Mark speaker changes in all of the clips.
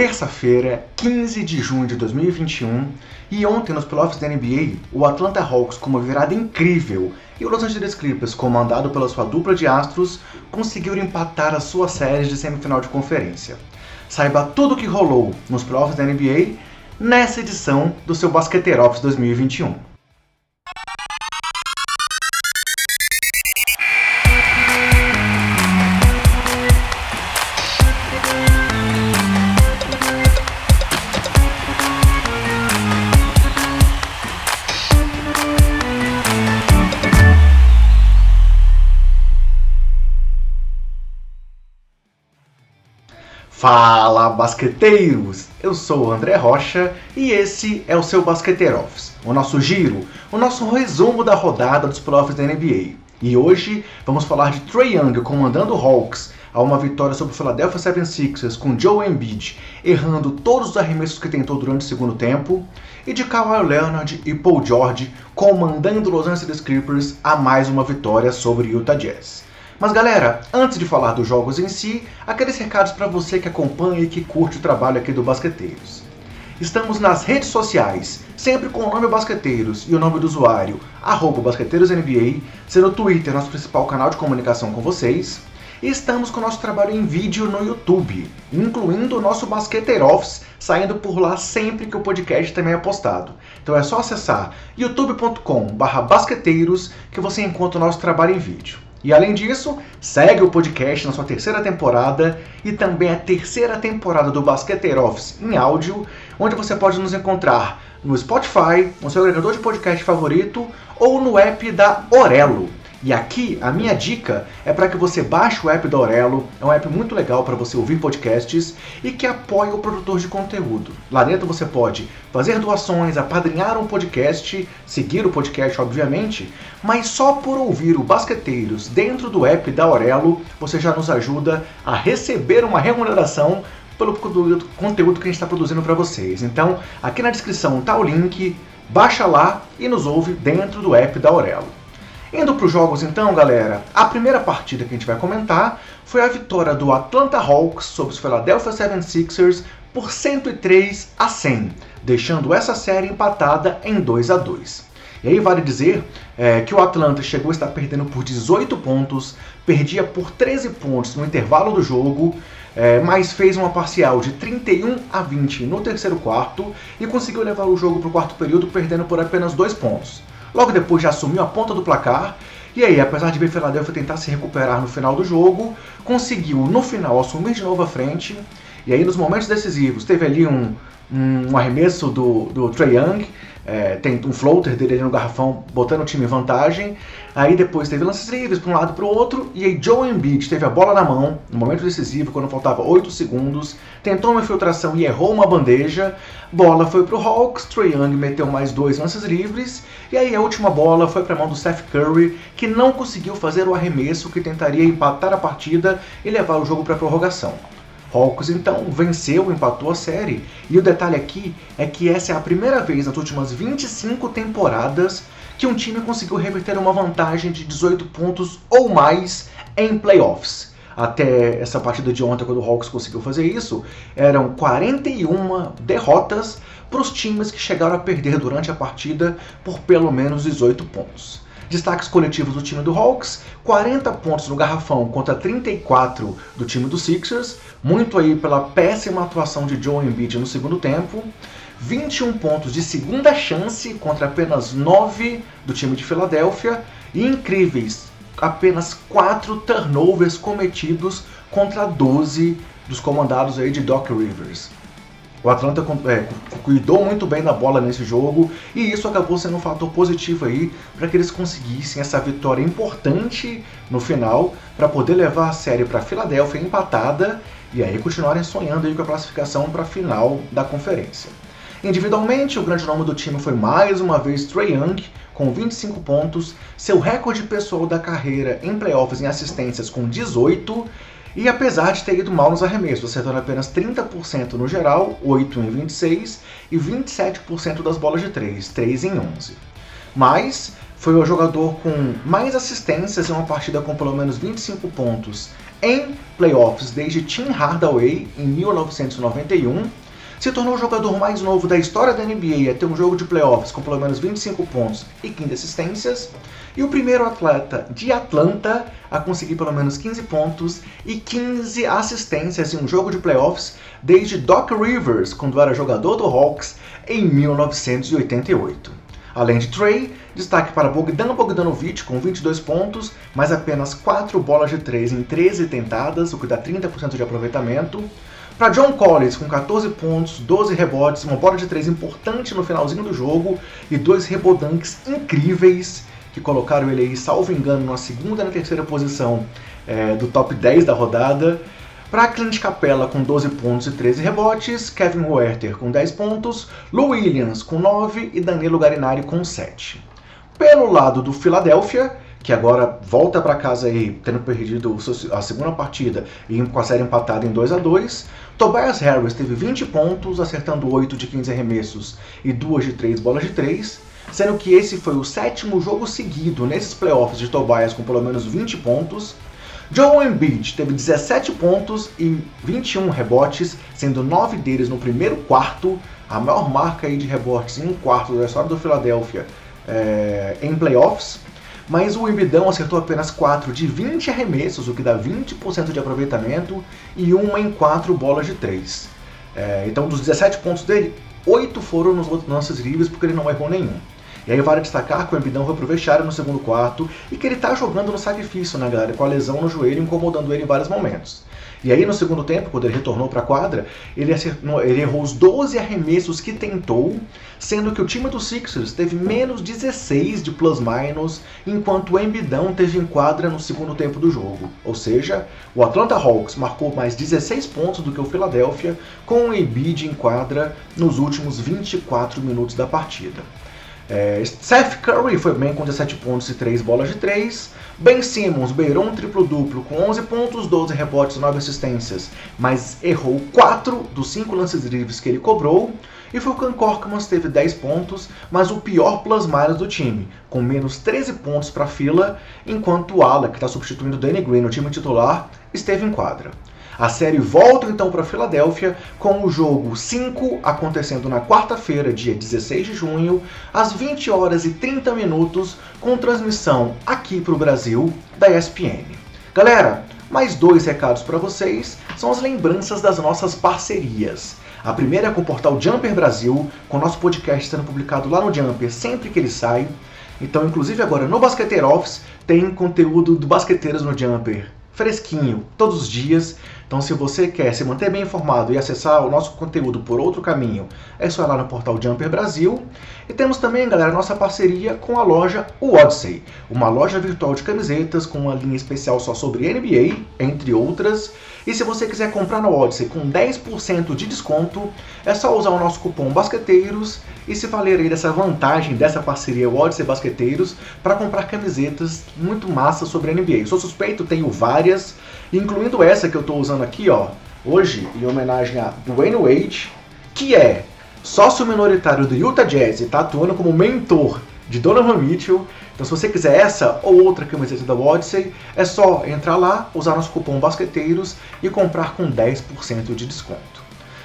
Speaker 1: terça-feira, 15 de junho de 2021, e ontem nos playoffs da NBA, o Atlanta Hawks com uma virada incrível e o Los Angeles Clippers, comandado pela sua dupla de astros, conseguiram empatar as suas séries de semifinal de conferência. Saiba tudo o que rolou nos playoffs da NBA nessa edição do seu Basqueteirops 2021. Fala basqueteiros! Eu sou o André Rocha e esse é o seu Basqueteiro Office, o nosso giro, o nosso resumo da rodada dos playoffs da NBA. E hoje vamos falar de Trey Young comandando Hawks a uma vitória sobre o Philadelphia 76ers com Joe Embiid errando todos os arremessos que tentou durante o segundo tempo e de Kawhi Leonard e Paul George comandando Los Angeles Clippers a mais uma vitória sobre Utah Jazz. Mas galera, antes de falar dos jogos em si, aqueles recados para você que acompanha e que curte o trabalho aqui do Basqueteiros. Estamos nas redes sociais, sempre com o nome Basqueteiros e o nome do usuário, arroba BasqueteirosNBA, sendo o Twitter nosso principal canal de comunicação com vocês. E estamos com o nosso trabalho em vídeo no YouTube, incluindo o nosso Basqueteiro Office, saindo por lá sempre que o podcast também é postado. Então é só acessar youtube.com/basqueteiros que você encontra o nosso trabalho em vídeo. E além disso, segue o podcast na sua terceira temporada e também a terceira temporada do Basqueteiro Office em áudio, onde você pode nos encontrar no Spotify, no seu agregador de podcast favorito ou no app da Orelo. E aqui a minha dica é para que você baixe o app da Aurelo, é um app muito legal para você ouvir podcasts e que apoia o produtor de conteúdo. Lá dentro você pode fazer doações, apadrinhar um podcast, seguir o podcast, obviamente, mas só por ouvir o Basqueteiros dentro do app da Aurelo, você já nos ajuda a receber uma remuneração pelo conteúdo que a gente está produzindo para vocês. Então, aqui na descrição está o link, baixa lá e nos ouve dentro do app da Aurelo. Indo para os jogos então, galera, a primeira partida que a gente vai comentar foi a vitória do Atlanta Hawks sobre os Philadelphia 76ers por 103 a 100, deixando essa série empatada em 2 a 2. E aí vale dizer é, que o Atlanta chegou a estar perdendo por 18 pontos, perdia por 13 pontos no intervalo do jogo, é, mas fez uma parcial de 31 a 20 no terceiro quarto e conseguiu levar o jogo para o quarto período perdendo por apenas 2 pontos. Logo depois já assumiu a ponta do placar. E aí, apesar de ver Philadelphia tentar se recuperar no final do jogo, conseguiu no final assumir de novo a frente. E aí, nos momentos decisivos, teve ali um, um arremesso do, do Trae Young, é, tem um floater dele ali no garrafão, botando o time em vantagem. Aí depois teve lances livres para um lado para o outro. E aí Joe Embiid teve a bola na mão, no momento decisivo, quando faltava 8 segundos. Tentou uma infiltração e errou uma bandeja. Bola foi para o Hawks, Trae Young meteu mais dois lances livres. E aí a última bola foi para a mão do Steph Curry, que não conseguiu fazer o arremesso que tentaria empatar a partida e levar o jogo para a prorrogação. Hawks então venceu, empatou a série. E o detalhe aqui é que essa é a primeira vez nas últimas 25 temporadas que um time conseguiu reverter uma vantagem de 18 pontos ou mais em playoffs. Até essa partida de ontem, quando o Hawks conseguiu fazer isso, eram 41 derrotas para os times que chegaram a perder durante a partida por pelo menos 18 pontos. Destaques coletivos do time do Hawks: 40 pontos no garrafão contra 34 do time do Sixers, muito aí pela péssima atuação de Joe Embiid no segundo tempo. 21 pontos de segunda chance contra apenas 9 do time de Filadélfia e incríveis apenas 4 turnovers cometidos contra 12 dos comandados aí de Doc Rivers. O Atlanta é, cuidou muito bem da bola nesse jogo e isso acabou sendo um fator positivo aí para que eles conseguissem essa vitória importante no final para poder levar a série para Filadélfia empatada e aí continuarem sonhando aí com a classificação para a final da conferência. Individualmente, o grande nome do time foi mais uma vez Trey Young, com 25 pontos, seu recorde pessoal da carreira em playoffs em assistências com 18 e apesar de ter ido mal nos arremessos, acertando apenas 30% no geral, 8 em 26, e 27% das bolas de 3, 3 em 11. Mas foi o jogador com mais assistências em uma partida com pelo menos 25 pontos em playoffs desde Tim Hardaway em 1991 se tornou o jogador mais novo da história da NBA a ter um jogo de playoffs com pelo menos 25 pontos e 15 assistências, e o primeiro atleta de Atlanta a conseguir pelo menos 15 pontos e 15 assistências em um jogo de playoffs desde Doc Rivers, quando era jogador do Hawks em 1988. Além de Trey, destaque para Bogdan Bogdanovic com 22 pontos, mas apenas 4 bolas de 3 em 13 tentadas, o que dá 30% de aproveitamento. Para John Collins, com 14 pontos, 12 rebotes, uma bola de 3 importante no finalzinho do jogo e dois rebodanks incríveis que colocaram ele aí, salvo engano, na segunda e na terceira posição é, do top 10 da rodada. Para Clint Capella com 12 pontos e 13 rebotes, Kevin Werther com 10 pontos, Lou Williams com 9 e Danilo Garinari com 7. Pelo lado do Philadelphia, que agora volta para casa aí, tendo perdido a segunda partida e com a série empatada em 2 a 2 Tobias Harris teve 20 pontos, acertando 8 de 15 arremessos e 2 de 3 bolas de 3, sendo que esse foi o sétimo jogo seguido nesses playoffs de Tobias com pelo menos 20 pontos. Joe Embiid teve 17 pontos e 21 rebotes, sendo 9 deles no primeiro quarto, a maior marca aí de rebotes em um quarto da história do Philadelphia é, em playoffs mas o Embidão acertou apenas 4 de 20 arremessos, o que dá 20% de aproveitamento, e uma em 4 bolas de 3. É, então, dos 17 pontos dele, 8 foram nos lances livres, porque ele não errou nenhum. E aí vale destacar que o Embidão foi pro vestiário no segundo quarto e que ele tá jogando no sacrifício, né, galera? Com a lesão no joelho incomodando ele em vários momentos. E aí no segundo tempo, quando ele retornou para a quadra, ele, acertou, ele errou os 12 arremessos que tentou, sendo que o time do Sixers teve menos 16 de plus-minus, enquanto o Embidão teve em quadra no segundo tempo do jogo. Ou seja, o Atlanta Hawks marcou mais 16 pontos do que o Philadelphia, com o Embiid em quadra nos últimos 24 minutos da partida. É, Seth Curry foi bem com 17 pontos e 3 bolas de 3. Ben Simmons beirou um triplo-duplo com 11 pontos, 12 rebotes e 9 assistências, mas errou 4 dos 5 lances livres que ele cobrou. E Fulcan Korkmaz teve 10 pontos, mas o pior plus-minus do time, com menos 13 pontos para a fila, enquanto o Ala, que está substituindo Danny Green no time titular, esteve em quadra. A série volta então para Filadélfia com o jogo 5 acontecendo na quarta-feira, dia 16 de junho, às 20 horas e 30 minutos, com transmissão aqui para o Brasil da ESPN. Galera, mais dois recados para vocês são as lembranças das nossas parcerias. A primeira é com o portal Jumper Brasil, com o nosso podcast sendo publicado lá no Jumper sempre que ele sai. Então, inclusive agora no Basqueteiro Office tem conteúdo do Basqueteiros no Jumper fresquinho todos os dias. Então, se você quer se manter bem informado e acessar o nosso conteúdo por outro caminho, é só ir lá no portal Jumper Brasil. E temos também, galera, nossa parceria com a loja Odyssey, uma loja virtual de camisetas com uma linha especial só sobre NBA, entre outras. E se você quiser comprar na Odyssey com 10% de desconto, é só usar o nosso cupom Basqueteiros e se valer aí dessa vantagem dessa parceria Odyssey Basqueteiros para comprar camisetas muito massa sobre NBA. Eu sou suspeito, tenho várias, incluindo essa que eu estou usando aqui, ó, hoje, em homenagem a Dwayne Wade, que é sócio minoritário do Utah Jazz e está atuando como mentor de Donovan Mitchell. Então, se você quiser essa ou outra camiseta da Odyssey, é só entrar lá, usar nosso cupom Basqueteiros e comprar com 10% de desconto.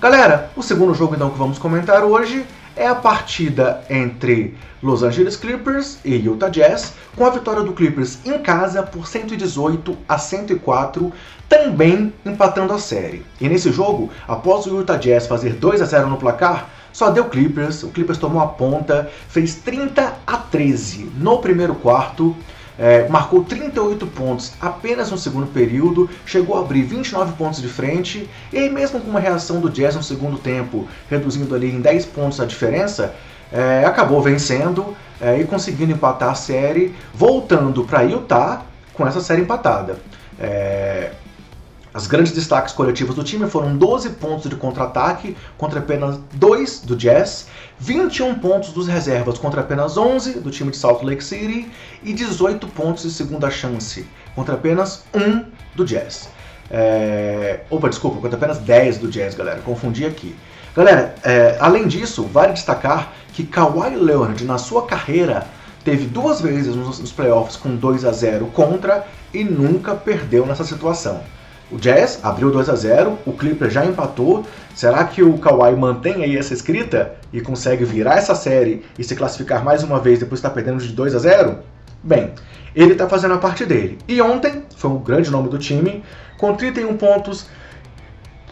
Speaker 1: Galera, o segundo jogo então que vamos comentar hoje é a partida entre Los Angeles Clippers e Utah Jazz, com a vitória do Clippers em casa por 118 a 104, também empatando a série. E nesse jogo, após o Utah Jazz fazer 2 a 0 no placar, só deu Clippers, o Clippers tomou a ponta, fez 30 a 13 no primeiro quarto, é, marcou 38 pontos apenas no segundo período, chegou a abrir 29 pontos de frente, e aí mesmo com uma reação do Jazz no segundo tempo, reduzindo ali em 10 pontos a diferença, é, acabou vencendo é, e conseguindo empatar a série, voltando para Utah com essa série empatada. É, as grandes destaques coletivos do time foram 12 pontos de contra-ataque contra apenas 2 do Jazz, 21 pontos dos reservas contra apenas 11 do time de Salt Lake City e 18 pontos de segunda chance contra apenas 1 do Jazz. É... Opa, desculpa, contra apenas 10 do Jazz, galera, confundi aqui. Galera, é... além disso, vale destacar que Kawhi Leonard, na sua carreira, teve duas vezes nos playoffs com 2 a 0 contra e nunca perdeu nessa situação. O Jazz abriu 2 a 0, o Clippers já empatou. Será que o Kawhi mantém aí essa escrita e consegue virar essa série e se classificar mais uma vez depois de estar perdendo de 2 a 0? Bem, ele está fazendo a parte dele. E ontem foi um grande nome do time, com 31 pontos,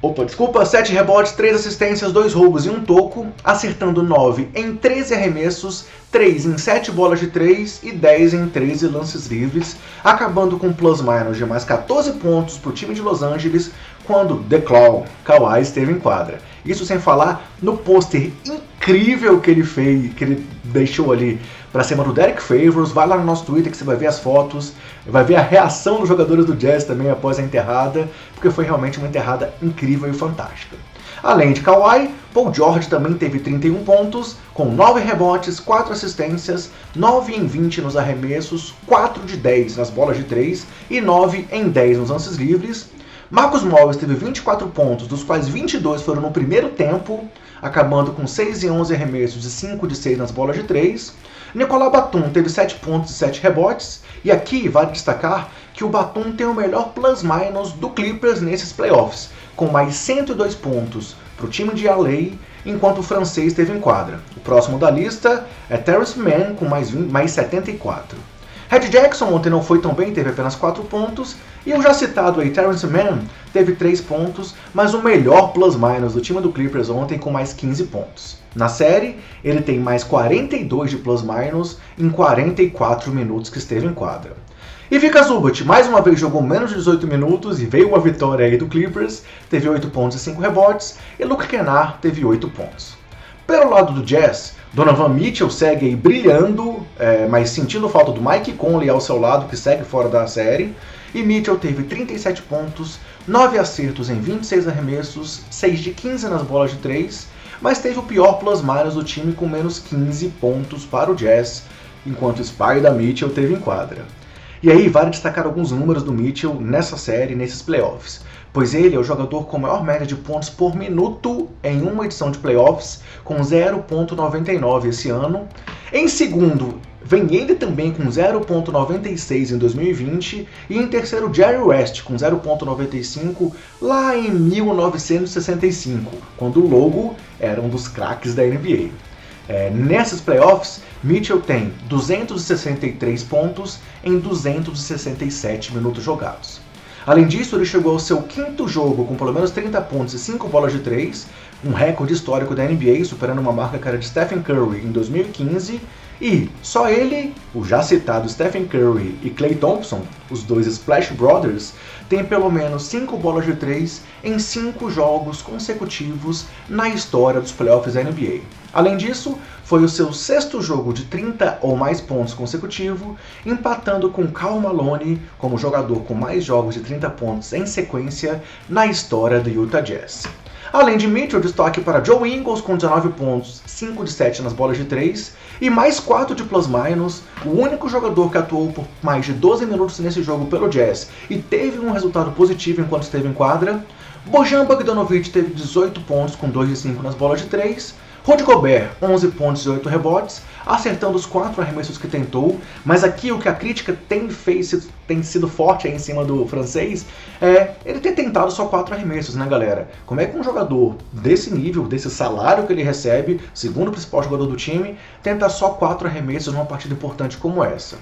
Speaker 1: Opa, desculpa, 7 rebotes, 3 assistências, 2 roubos e um toco, acertando 9 em 13 arremessos, 3 em 7 bolas de 3 e 10 em 13 lances livres, acabando com plus-minus de mais 14 pontos para o time de Los Angeles quando The Claw, Kawhi, esteve em quadra. Isso sem falar no pôster incrível que ele fez, que ele deixou ali para cima do Derek Favors. Vai lá no nosso Twitter que você vai ver as fotos, vai ver a reação dos jogadores do Jazz também após a enterrada, porque foi realmente uma enterrada incrível e fantástica. Além de Kawhi, Paul George também teve 31 pontos, com 9 rebotes, 4 assistências, 9 em 20 nos arremessos, 4 de 10 nas bolas de 3 e 9 em 10 nos lances livres. Marcos Morris teve 24 pontos, dos quais 22 foram no primeiro tempo, acabando com 6 e 11 arremessos e 5 de 6 nas bolas de 3. Nicolau Batum teve 7 pontos e 7 rebotes, e aqui vale destacar que o Batum tem o melhor plus-minus do Clippers nesses playoffs, com mais 102 pontos para o time de LA, enquanto o francês esteve em quadra. O próximo da lista é Terrence Mann, com mais, 20, mais 74. Red Jackson ontem não foi tão bem, teve apenas 4 pontos, e o já citado aí, Terrence Mann, teve 3 pontos, mas o melhor plus-minus do time do Clippers ontem com mais 15 pontos. Na série, ele tem mais 42 de plus-minus em 44 minutos que esteve em quadra. E Vika Zubat, mais uma vez jogou menos de 18 minutos e veio uma vitória aí do Clippers, teve 8 pontos e 5 rebotes, e Luke Kennard teve 8 pontos. Pelo lado do Jazz, Donovan Mitchell segue aí brilhando, é, mas sentindo falta do Mike Conley ao seu lado, que segue fora da série, e Mitchell teve 37 pontos, 9 acertos em 26 arremessos, 6 de 15 nas bolas de 3, mas teve o pior plus-minus do time com menos 15 pontos para o Jazz, enquanto o Spider Mitchell teve em quadra. E aí vale destacar alguns números do Mitchell nessa série, nesses playoffs, pois ele é o jogador com maior média de pontos por minuto em uma edição de playoffs, com 0.99 esse ano. Em segundo Vem ele também com 0.96 em 2020 e em terceiro Jerry West com 0.95 lá em 1965, quando o Logo era um dos craques da NBA. É, nessas playoffs, Mitchell tem 263 pontos em 267 minutos jogados. Além disso, ele chegou ao seu quinto jogo com pelo menos 30 pontos e 5 bolas de 3, um recorde histórico da NBA, superando uma marca era de Stephen Curry em 2015 e só ele, o já citado Stephen Curry e Klay Thompson, os dois Splash Brothers, têm pelo menos 5 bolas de 3 em 5 jogos consecutivos na história dos playoffs da NBA. Além disso, foi o seu sexto jogo de 30 ou mais pontos consecutivo, empatando com Karl Malone como jogador com mais jogos de 30 pontos em sequência na história do Utah Jazz. Além de Mitchell, destaque para Joe Ingles com 19 pontos, 5 de 7 nas bolas de 3 e mais 4 de plus-minus, o único jogador que atuou por mais de 12 minutos nesse jogo pelo Jazz e teve um resultado positivo enquanto esteve em quadra. Bojan Bogdanovic teve 18 pontos com 2 de 5 nas bolas de 3, Rudy Gobert, 11 pontos e 8 rebotes, acertando os quatro arremessos que tentou, mas aqui o que a crítica tem, fez, tem sido forte em cima do francês é ele ter tentado só quatro arremessos, né, galera? Como é que um jogador desse nível, desse salário que ele recebe, segundo o principal jogador do time, tenta só quatro arremessos numa partida importante como essa?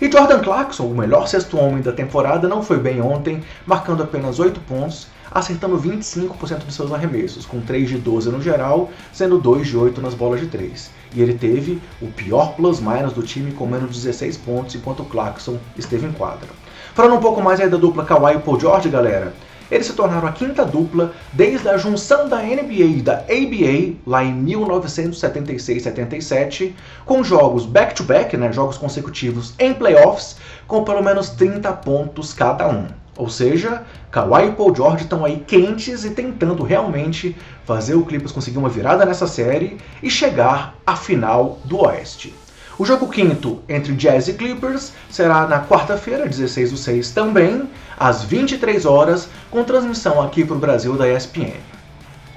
Speaker 1: E Jordan Clarkson, o melhor sexto homem da temporada, não foi bem ontem, marcando apenas 8 pontos acertando 25% dos seus arremessos, com 3 de 12 no geral, sendo 2 de 8 nas bolas de 3. E ele teve o pior plus-minus do time com menos 16 pontos, enquanto Clarkson esteve em quadra. Falando um pouco mais aí da dupla Kawhi e Paul George, galera, eles se tornaram a quinta dupla desde a junção da NBA e da ABA lá em 1976-77, com jogos back-to-back, -back, né, jogos consecutivos em playoffs, com pelo menos 30 pontos cada um. Ou seja, Kawhi e Paul George estão aí quentes e tentando realmente fazer o Clippers conseguir uma virada nessa série e chegar à final do Oeste. O jogo quinto entre Jazz e Clippers será na quarta-feira, 16 do 6 também, às 23 horas, com transmissão aqui para o Brasil da ESPN.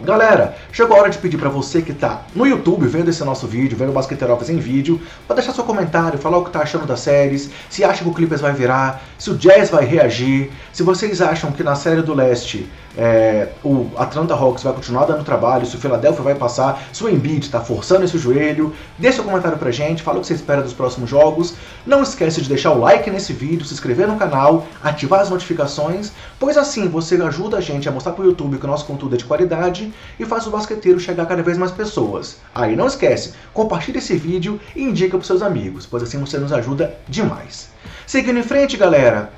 Speaker 1: Galera, chegou a hora de pedir para você que está no YouTube vendo esse nosso vídeo, vendo o Basqueteiro Office em vídeo, para deixar seu comentário, falar o que está achando das séries, se acha que o Clippers vai virar, se o Jazz vai reagir, se vocês acham que na série do leste é, o Atlanta Hawks vai continuar dando trabalho, se o Philadelphia vai passar, se o Embiid está forçando esse joelho. Deixe seu comentário pra gente, fala o que você espera dos próximos jogos. Não esquece de deixar o like nesse vídeo, se inscrever no canal, ativar as notificações, pois assim você ajuda a gente a mostrar pro YouTube que o nosso conteúdo é de qualidade e faz o basqueteiro chegar cada vez mais pessoas. Aí não esquece, compartilhe esse vídeo e indica pros seus amigos, pois assim você nos ajuda demais. Seguindo em frente, galera,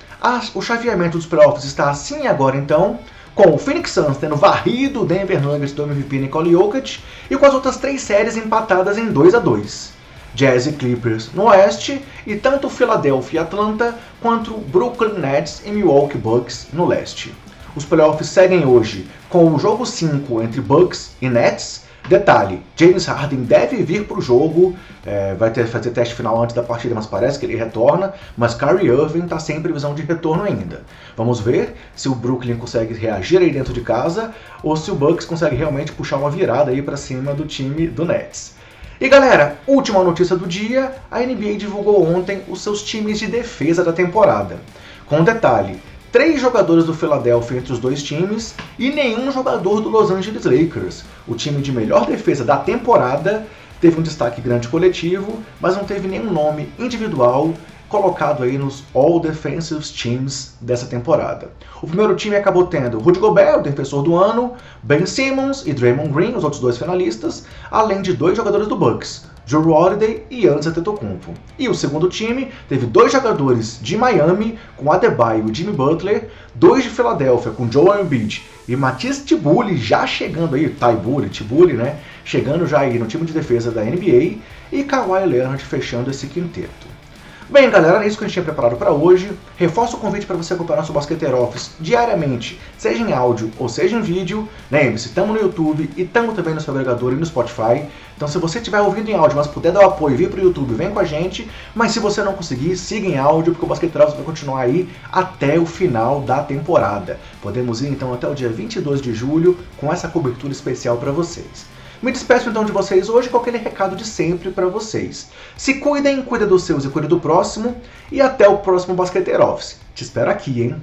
Speaker 1: o chaveamento dos playoffs está assim agora então com o Phoenix Suns tendo varrido o Denver Nuggets do MVP Nicole Jokic e com as outras três séries empatadas em 2 a 2 Jazz e Clippers no oeste e tanto Philadelphia e Atlanta quanto Brooklyn Nets e Milwaukee Bucks no leste. Os playoffs seguem hoje com o jogo 5 entre Bucks e Nets Detalhe, James Harden deve vir para o jogo, é, vai ter fazer teste final antes da partida, mas parece que ele retorna, mas Kyrie Irving está sem previsão de retorno ainda. Vamos ver se o Brooklyn consegue reagir aí dentro de casa ou se o Bucks consegue realmente puxar uma virada aí para cima do time do Nets. E galera, última notícia do dia, a NBA divulgou ontem os seus times de defesa da temporada. Com detalhe, três jogadores do Philadelphia entre os dois times e nenhum jogador do Los Angeles Lakers. O time de melhor defesa da temporada teve um destaque grande coletivo, mas não teve nenhum nome individual colocado aí nos All Defensive Teams dessa temporada. O primeiro time acabou tendo Rudy Gobert, o defensor do ano, Ben Simmons e Draymond Green, os outros dois finalistas, além de dois jogadores do Bucks, Joe Holiday e Giannis Antetokounmpo. E o segundo time teve dois jogadores de Miami, com Adebayo e Jimmy Butler, dois de Filadélfia, com Joel Embiid e Matisse Tibulli já chegando aí, Tybulli, Tibulli, né? Chegando já aí no time de defesa da NBA e Kawhi Leonard fechando esse quinteto. Bem, galera, é isso que a gente tinha preparado para hoje. Reforço o convite para você acompanhar nosso Basqueteiro Office diariamente, seja em áudio ou seja em vídeo. Lembre-se, estamos no YouTube e estamos também no seu agregador e no Spotify. Então, se você estiver ouvindo em áudio, mas puder dar o apoio e vir para o YouTube, vem com a gente. Mas se você não conseguir, siga em áudio, porque o Basqueteiro Office vai continuar aí até o final da temporada. Podemos ir então até o dia 22 de julho com essa cobertura especial para vocês. Me despeço então de vocês hoje com aquele recado de sempre para vocês. Se cuidem, cuida dos seus e cuida do próximo. E até o próximo Basqueteiro Office. Te espero aqui, hein?